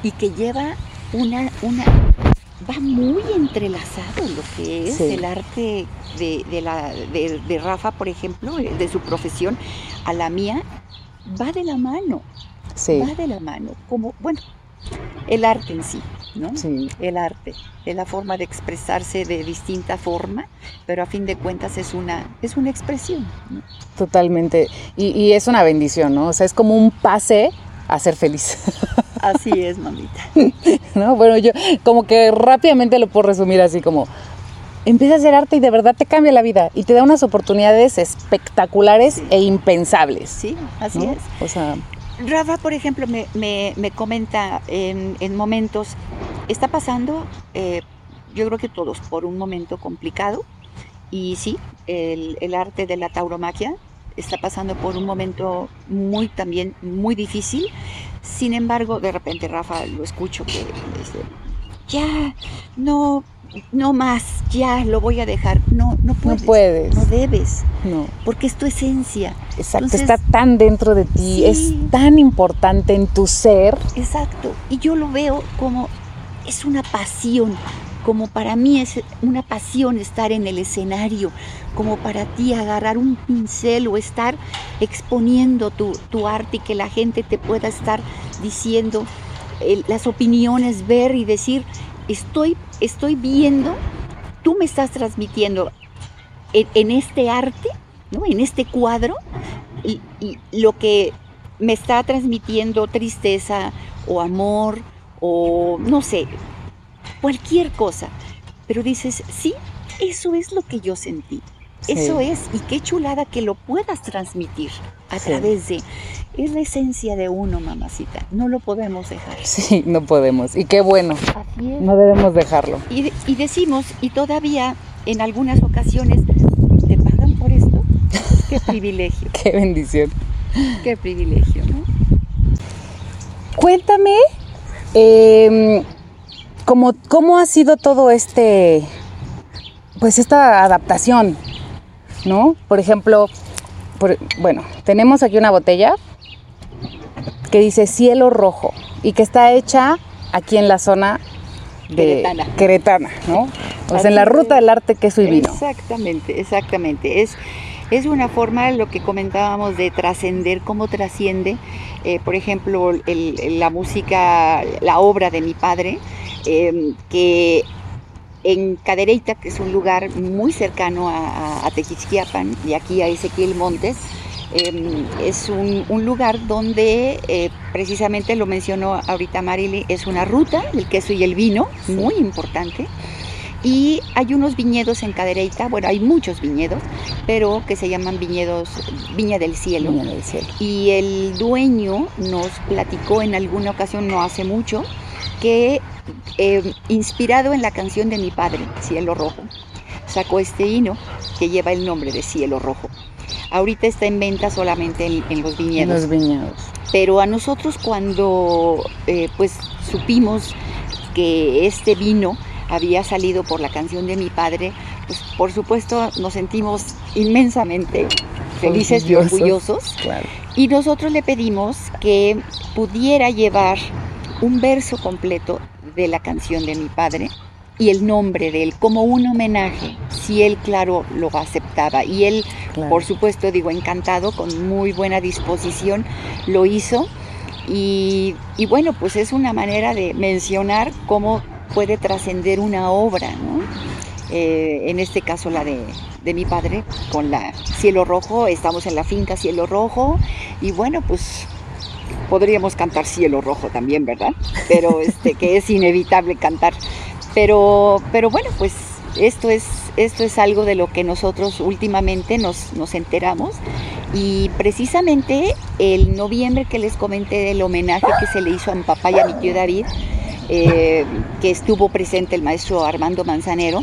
S3: Y que lleva una, una, va muy entrelazado lo que es
S2: Sí.
S3: el arte de, de la, de, de Rafa, por ejemplo, de su profesión, a la mía, va de la mano,
S2: Sí.
S3: va de la mano, como, bueno, el arte en sí, ¿no?
S2: Sí.
S3: El arte, es la forma de expresarse de distinta forma, pero a fin de cuentas es una, es una expresión. ¿no?
S2: Totalmente. Y, y es una bendición, ¿no? O sea, es como un pase a ser feliz.
S3: Así es, mamita.
S2: ¿No? Bueno, yo como que rápidamente lo puedo resumir así como empieza a hacer arte y de verdad te cambia la vida y te da unas oportunidades espectaculares
S3: Sí.
S2: e impensables.
S3: Sí, así
S2: ¿no?
S3: es.
S2: O sea,
S3: Rafa, por ejemplo, me, me- me comenta en, en momentos, está pasando, eh, yo creo que todos, por un momento complicado. Y sí, el, el arte de la tauromaquia está pasando por un momento muy también muy difícil. Sin embargo, de repente Rafa lo escucho que dice, ya, no, no más, ya lo voy a dejar. No, no puedes.
S2: puedes.
S3: No debes,
S2: no.
S3: porque es tu esencia.
S2: Exacto,
S3: Entonces-
S2: está tan dentro de ti,
S3: Sí.
S2: es tan importante en tu ser.
S3: Exacto. Y yo lo veo como es una pasión, como para mí es una pasión estar en el escenario, como para ti agarrar un pincel o estar exponiendo tu, tu arte y que la gente te pueda estar diciendo las opiniones, ver y decir, estoy, estoy viendo, tú me estás transmitiendo en, este arte, ¿no? en este cuadro, y lo que me está transmitiendo tristeza o amor o no sé, cualquier cosa. Pero dices, sí, eso es lo que yo sentí.
S2: Sí.
S3: Eso es, y qué chulada que lo puedas transmitir a
S2: Sí.
S3: través de... Es la esencia de uno, mamacita. No lo podemos dejar.
S2: Sí, no podemos. Y qué bueno,
S3: Así es.
S2: no debemos dejarlo.
S3: Y, y decimos, y todavía en algunas ocasiones, ¿te pagan por esto? Qué privilegio,
S2: Qué bendición.
S3: qué privilegio, ¿no?
S2: Cuéntame eh, cómo, cómo ha sido todo este, pues esta adaptación, ¿no? Por ejemplo, por- bueno, tenemos aquí una botella que dice cielo rojo y que está hecha aquí en la zona de
S3: Queretana.
S2: Queretana, ¿no? O sea, en la ruta del arte, queso y vino.
S3: Exactamente, exactamente. Es, es una forma, lo que comentábamos, de trascender, cómo trasciende, eh, por ejemplo, el- la música, la obra de mi padre, eh, que en Cadereyta, que es un lugar muy cercano a, a, Tequisquiapan, y aquí a Ezequiel Montes, eh, es un, un lugar donde eh, precisamente lo mencionó ahorita Marily, es una ruta, el queso y el vino, muy importante. Y hay unos viñedos en Cadereyta, bueno, hay muchos viñedos, pero que se llaman viñedos Viña del Cielo.
S2: Viña del cielo.
S3: Y el dueño nos platicó en alguna ocasión, no hace mucho, que eh, inspirado en la canción de mi padre, Cielo Rojo, sacó este vino que lleva el nombre de Cielo Rojo. Ahorita está en venta solamente en, en los viñedos.
S2: los viñedos.
S3: Pero a nosotros cuando eh, pues supimos que este vino había salido por la canción de mi padre, pues por supuesto nos sentimos inmensamente felices y
S2: Orgullosos.
S3: orgullosos.
S2: Claro.
S3: Y nosotros le pedimos que pudiera llevar un verso completo de la canción de mi padre y el nombre de él como un homenaje, si él, claro, lo aceptaba. Y él,
S2: Claro.
S3: por supuesto, digo, encantado, con muy buena disposición, lo hizo. Y, y bueno, pues es una manera de mencionar cómo puede trascender una obra, ¿no? Eh, en este caso la de, de mi padre, con la Cielo Rojo, estamos en la finca Cielo Rojo, y bueno, pues podríamos cantar Cielo Rojo también, ¿verdad? Pero este, que es inevitable cantar. Pero, pero bueno, pues esto es, esto es algo de lo que nosotros últimamente nos, nos enteramos. Y precisamente el noviembre que les comenté del homenaje que se le hizo a mi papá y a mi tío David, eh, que estuvo presente el maestro Armando Manzanero,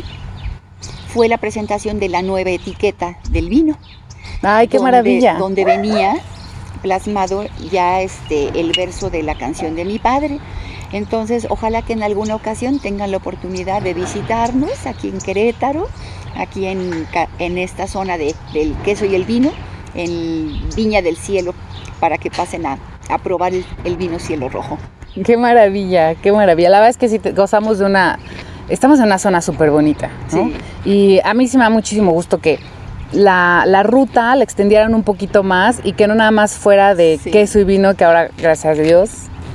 S3: fue la presentación de la nueva etiqueta del vino
S2: Ay, qué
S3: donde-
S2: maravilla.
S3: Donde venía plasmado ya este el verso de la canción de mi padre. Entonces, ojalá que en alguna ocasión tengan la oportunidad de visitarnos aquí en Querétaro, aquí en, en esta zona de- del queso y el vino, en Viña del Cielo, para que pasen a, a probar el, el vino cielo rojo.
S2: Qué maravilla, qué maravilla. La verdad es que te- gozamos de una... Estamos en una zona súper bonita, ¿no?
S3: Sí.
S2: Y a mí sí me da muchísimo gusto que la, la ruta la extendieran un poquito más y que no nada más fuera de
S3: Sí.
S2: queso y vino, que ahora, gracias a Dios,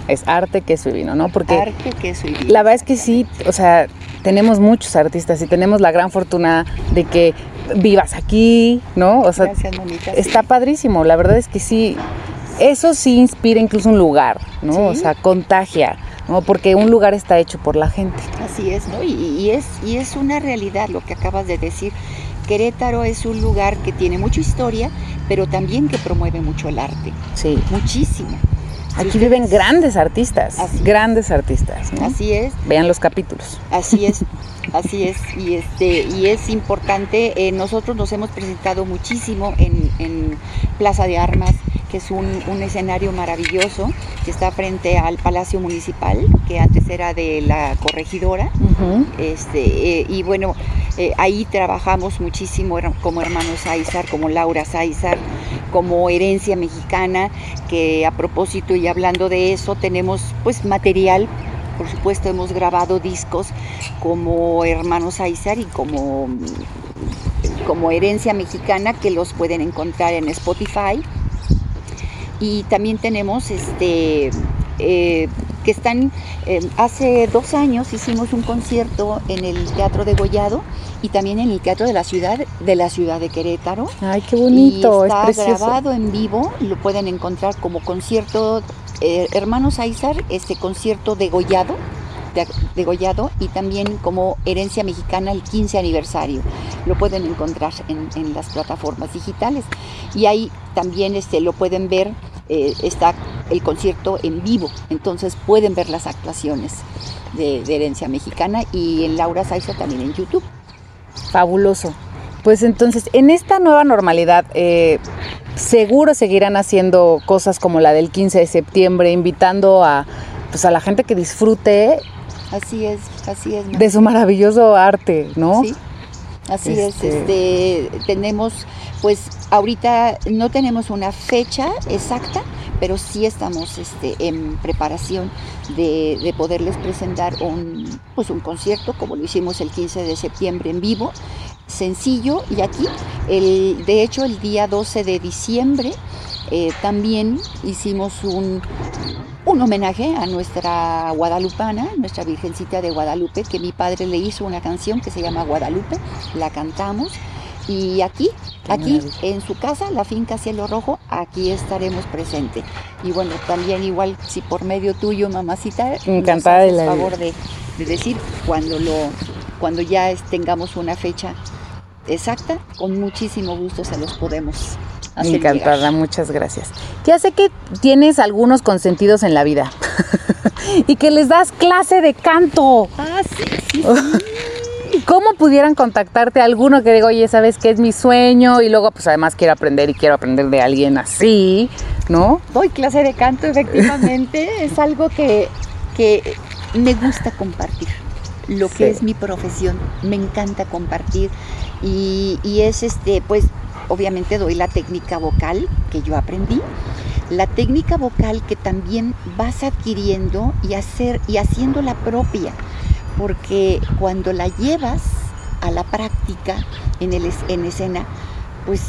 S2: es arte, queso y vino, ¿no? Porque
S3: Arte, queso y vino.
S2: la verdad es que sí, o sea, tenemos muchos artistas y tenemos la gran fortuna de que vivas aquí, ¿no? O sea,
S3: Gracias, sí.
S2: está padrísimo. La verdad es que sí, eso sí inspira incluso un lugar, ¿no?
S3: Sí.
S2: O sea, contagia, ¿no? Porque un lugar está hecho por la gente.
S3: Así es, ¿no? Y, y es, y es una realidad lo que acabas de decir. Querétaro es un lugar que tiene mucha historia, pero también que promueve mucho el arte,
S2: Sí.
S3: muchísimo.
S2: Aquí viven grandes artistas,
S3: Así
S2: grandes artistas, ¿no?
S3: Así es,
S2: Vean los capítulos.
S3: así es, así es. Y este, y es importante. eh, nosotros nos hemos presentado muchísimo en, en Plaza de Armas, que es un, un escenario maravilloso que está frente al Palacio Municipal, que antes era de la corregidora. Este, eh, y bueno, eh, ahí trabajamos muchísimo como hermanos Sáizar, como Laura Sáizar, como herencia mexicana, que a propósito y hablando de eso, tenemos pues material, por supuesto hemos grabado discos como hermanos Sáizar y como, como herencia mexicana que los pueden encontrar en Spotify. Y también tenemos este eh, que están eh, hace dos años hicimos un concierto en el Teatro de Gollado y también en el Teatro de la Ciudad de la Ciudad de Querétaro.
S2: Ay, qué bonito,
S3: y está
S2: es
S3: grabado en vivo, lo pueden encontrar como concierto eh, Hermanos Aizar, este concierto de Gollado, de, de Gollado y también como herencia mexicana el 15 aniversario. Lo pueden encontrar en, en las plataformas digitales y ahí también este, lo pueden ver, eh, está el concierto en vivo, entonces pueden ver las actuaciones de, de herencia mexicana y en Laura Saiza también en YouTube.
S2: Fabuloso. Pues entonces, en esta nueva normalidad, eh, seguro seguirán haciendo cosas como la del 15 de septiembre, invitando a, pues, a la gente que disfrute
S3: Así es, así es.
S2: de su maravilloso arte, ¿no?
S3: Sí, así
S2: Este-
S3: es. Este, tenemos, pues ahorita no tenemos una fecha exacta, pero sí estamos este, en preparación de, de poderles presentar un, pues, un concierto, como lo hicimos el 15 de septiembre en vivo, sencillo. Y aquí, el, de hecho, el día 12 de diciembre eh, también hicimos un, un homenaje a nuestra guadalupana, nuestra Virgencita de Guadalupe, que mi padre le hizo una canción que se llama Guadalupe, la cantamos. Y aquí, aquí en su casa, la finca Cielo Rojo, aquí estaremos presentes. Y bueno, también igual, si por medio tuyo, mamacita,
S2: Encantada de la
S3: favor de, de decir cuando lo, cuando ya es- tengamos una fecha exacta, con muchísimo gusto se los podemos hacer
S2: Encantada,
S3: llegar.
S2: muchas gracias. Ya sé que tienes algunos consentidos en la vida y que les das clase de canto.
S3: Ah, sí, sí,
S2: ¿Cómo pudieran contactarte alguno que diga, oye, sabes que es mi sueño y luego pues además quiero aprender y quiero aprender de alguien así, ¿no?
S3: Doy clase de canto, efectivamente. es algo que, que me gusta compartir. Lo que
S2: Sí.
S3: es mi profesión, me encanta compartir. Y, y es este, pues, obviamente doy la técnica vocal que yo aprendí. La técnica vocal que también vas adquiriendo y, hacer, y haciéndola propia. Porque cuando la llevas a la práctica en, el, es- en escena, pues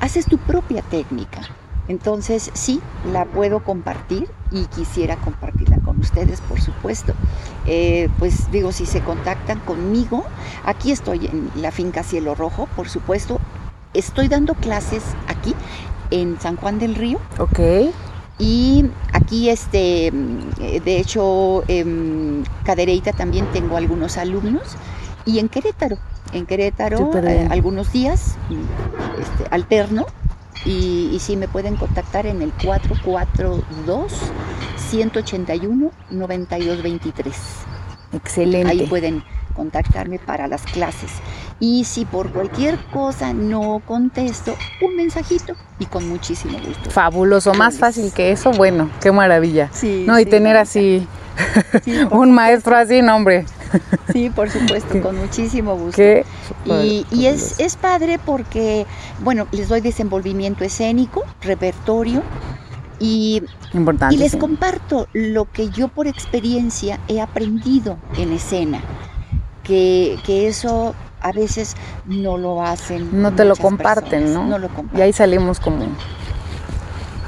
S3: haces tu propia técnica. Entonces sí, la puedo compartir y quisiera compartirla con ustedes, por supuesto. Eh, pues digo, si se contactan conmigo, aquí estoy en la finca Cielo Rojo, por supuesto. Estoy dando clases aquí en San Juan del Río
S2: Ok.
S3: Y aquí, este, mm, de hecho, en Cadereyta también tengo algunos alumnos y en Querétaro, en Querétaro eh, algunos días mm, este, alterno y, y sí me pueden contactar en el 442 181 9223.
S2: Excelente.
S3: Ahí pueden contactarme para las clases. Y si por cualquier cosa no contesto, un mensajito y con muchísimo gusto.
S2: Fabuloso, más fácil que eso, bueno, qué maravilla.
S3: Sí,
S2: No, y
S3: sí,
S2: tener así
S3: Sí,
S2: un maestro así, no hombre,
S3: Sí, por supuesto, con muchísimo gusto. y, y es, es padre porque, bueno, les doy desenvolvimiento escénico, repertorio, y, y, les comparto lo que yo por experiencia he aprendido en escena, que, que eso a veces no lo hacen.
S2: No te lo comparten, ¿no?
S3: No lo comparten.
S2: Y ahí salimos como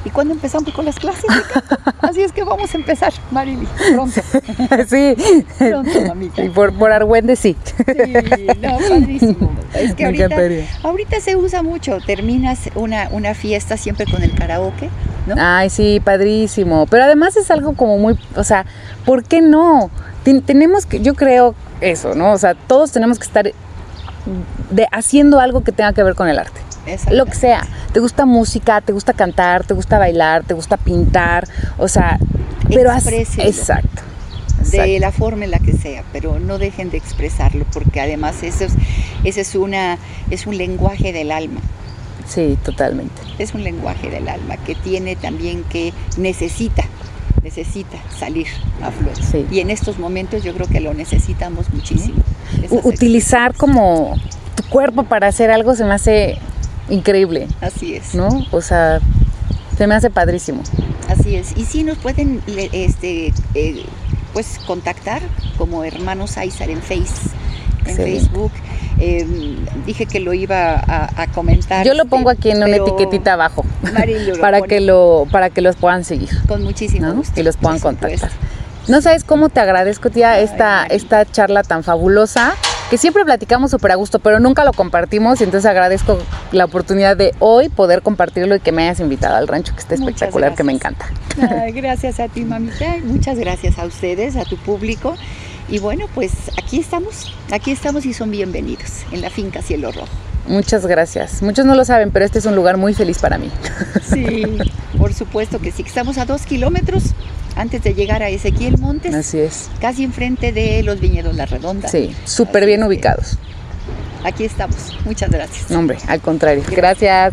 S3: ¿Y cuándo empezamos con las clases? Así es que vamos a empezar, Marily, pronto.
S2: Sí.
S3: Pronto, mamita.
S2: Y por, por Argüende
S3: sí. Sí, no, padrísimo. Es que ahorita, ahorita se usa mucho. Terminas una, una fiesta siempre con el karaoke, ¿no?
S2: Ay, sí, padrísimo. Pero además es algo como muy, o sea, ¿por qué no? tenemos que, yo creo eso, ¿no? O sea, todos tenemos que estar de, haciendo algo que tenga que ver con el arte. Lo que sea. Te gusta música, te gusta cantar, te gusta bailar, te gusta pintar, o sea, pero exacto,
S3: De la forma en la que sea, pero no dejen de expresarlo, porque además eso es, ese es, una, es un lenguaje del alma.
S2: Sí, totalmente.
S3: Es un lenguaje del alma que tiene también que necesita, necesita salir a flor. Y en estos momentos yo creo que lo necesitamos muchísimo.
S2: Utilizar como tu cuerpo para hacer algo se me hace increíble.
S3: Así es.
S2: ¿No? O sea, se me hace padrísimo.
S3: Así es. Y sí nos pueden este, eh, pues contactar como hermanos Aizar en Face, en Facebook. Em, dije que lo iba a, comentar.
S2: Yo lo pongo aquí en una etiquetita abajo para que lo para que los puedan seguir.
S3: Con muchísimo gusto.
S2: Y los puedan contactar. No sabes cómo te agradezco, tía, esta, esta charla tan fabulosa que siempre platicamos súper a gusto, pero nunca lo compartimos y entonces agradezco la oportunidad de hoy poder compartirlo y que me hayas invitado al rancho, que está espectacular, que me encanta.
S3: gracias a ti, mamita, muchas gracias a ustedes, a tu público. Y bueno, pues aquí estamos, aquí estamos y son bienvenidos en la finca Cielo Rojo.
S2: Muchas gracias. Muchos no lo saben, pero este es un lugar muy feliz para mí.
S3: Sí, por supuesto que sí. Estamos a dos kilómetros antes de llegar a Ezequiel Montes.
S2: Así es.
S3: Casi enfrente de los viñedos La Redonda.
S2: Sí, súper bien ubicados.
S3: Aquí estamos. Muchas gracias.
S2: No, hombre, al contrario. gracias.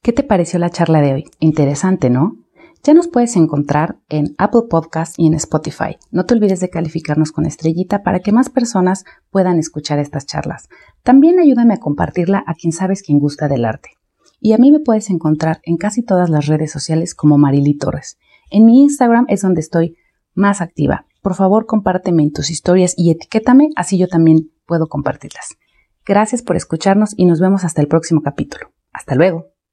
S1: ¿Qué te pareció la charla de hoy? Interesante, ¿no? Ya nos puedes encontrar en Apple Podcast y en Spotify. No te olvides de calificarnos con estrellita para que más personas puedan escuchar estas charlas. También ayúdame a compartirla a quien sabes quien gusta del arte. Y a mí me puedes encontrar en casi todas las redes sociales como Marily Torres. En mi Instagram es donde estoy más activa. Por favor, compárteme en tus historias y etiquétame, así yo también puedo compartirlas. Gracias por escucharnos y nos vemos hasta el próximo capítulo. Hasta luego.